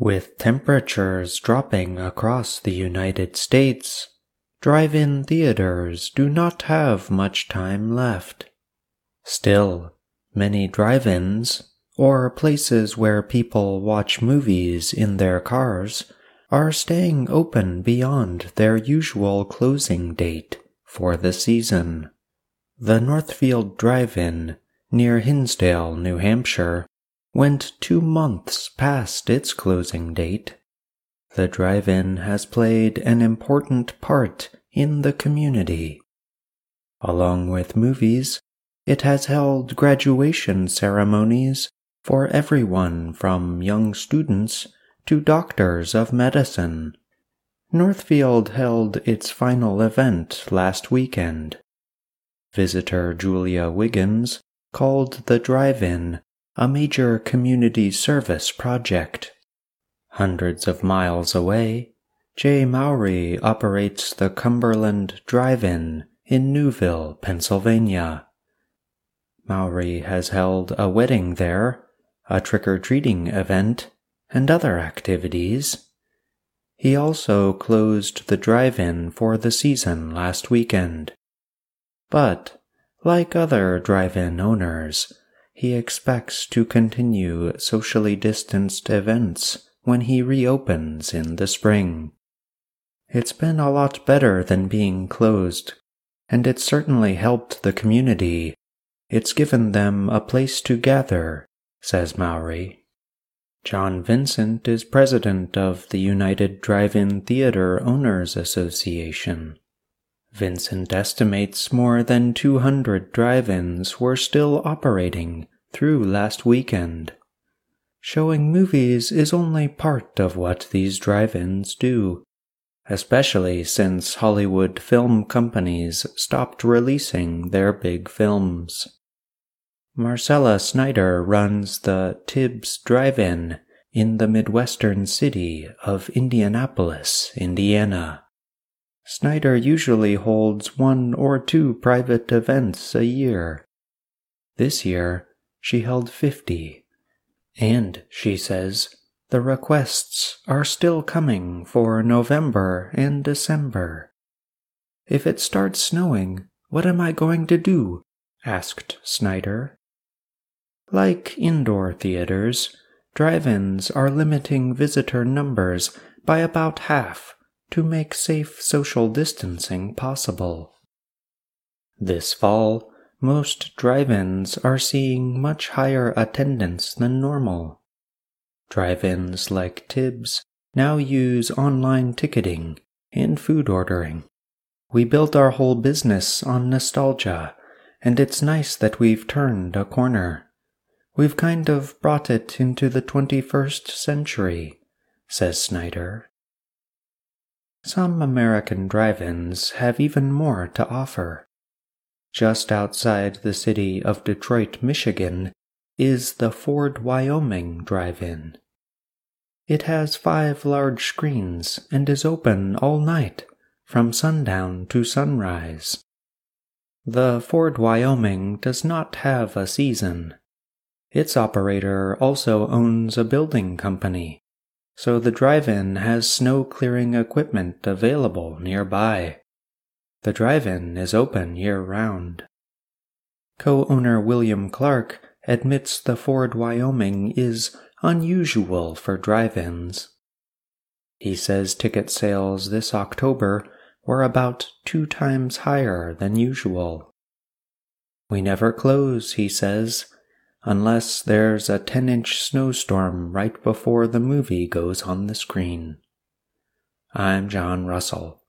With temperatures dropping across the United States, drive in theaters do not have much time left. Still, many drive ins, or places where people watch movies in their cars, are staying open beyond their usual closing date for the season. The Northfield Drive In near Hinsdale, New Hampshire, went two months past its closing date. The drive in has played an important part in the community. Along with movies, it has held graduation ceremonies for everyone from young students to doctors of medicine. Northfield held its final event last weekend. Visitor Julia Wiggins called the drive in a major community service project. Hundreds of miles away, Jay Mowry operates the Cumberland Drive In Newville, Pennsylvania. Mowry has held a wedding there, a trick or treating event, and other activities. He also closed the drive in for the season last weekend. But, like other drive in owners, he expects to continue socially distanced events when he reopens in the spring. It's been a lot better than being closed, and it's certainly helped the community. It's given them a place to gather, says Mowry. John Vincent is president of the United Drive In Theater Owners Association. Vincent estimates more than 200 drive ins were still operating through last weekend. Showing movies is only part of what these drive ins do, especially since Hollywood film companies stopped releasing their big films. Marcella Snyder runs the Tibbs Drive In in the Midwestern city of Indianapolis, Indiana. Snyder usually holds one or two private events a year. This year, she held 50. And, she says, the requests are still coming for November and December. If it starts snowing, what am I going to do? asked Snyder. Like indoor theaters, drive ins are limiting visitor numbers by about half to make safe social distancing possible. This fall, most drive ins are seeing much higher attendance than normal. Drive ins like Tibbs now use online ticketing and food ordering. We built our whole business on nostalgia, and it's nice that we've turned a corner. We've kind of brought it into the 21st century, says Snyder. Some American drive ins have even more to offer. Just outside the city of Detroit, Michigan, is the Ford Wyoming Drive In. It has five large screens and is open all night, from sundown to sunrise. The Ford Wyoming does not have a season. Its operator also owns a building company so the drive in has snow clearing equipment available nearby. The drive in is open year round. Co owner William Clark admits the Ford Wyoming is unusual for drive ins. He says ticket sales this October were about two times higher than usual. We never close, he says, unless there's a 10 inch snowstorm right before the movie goes on the screen. I'm John Russell.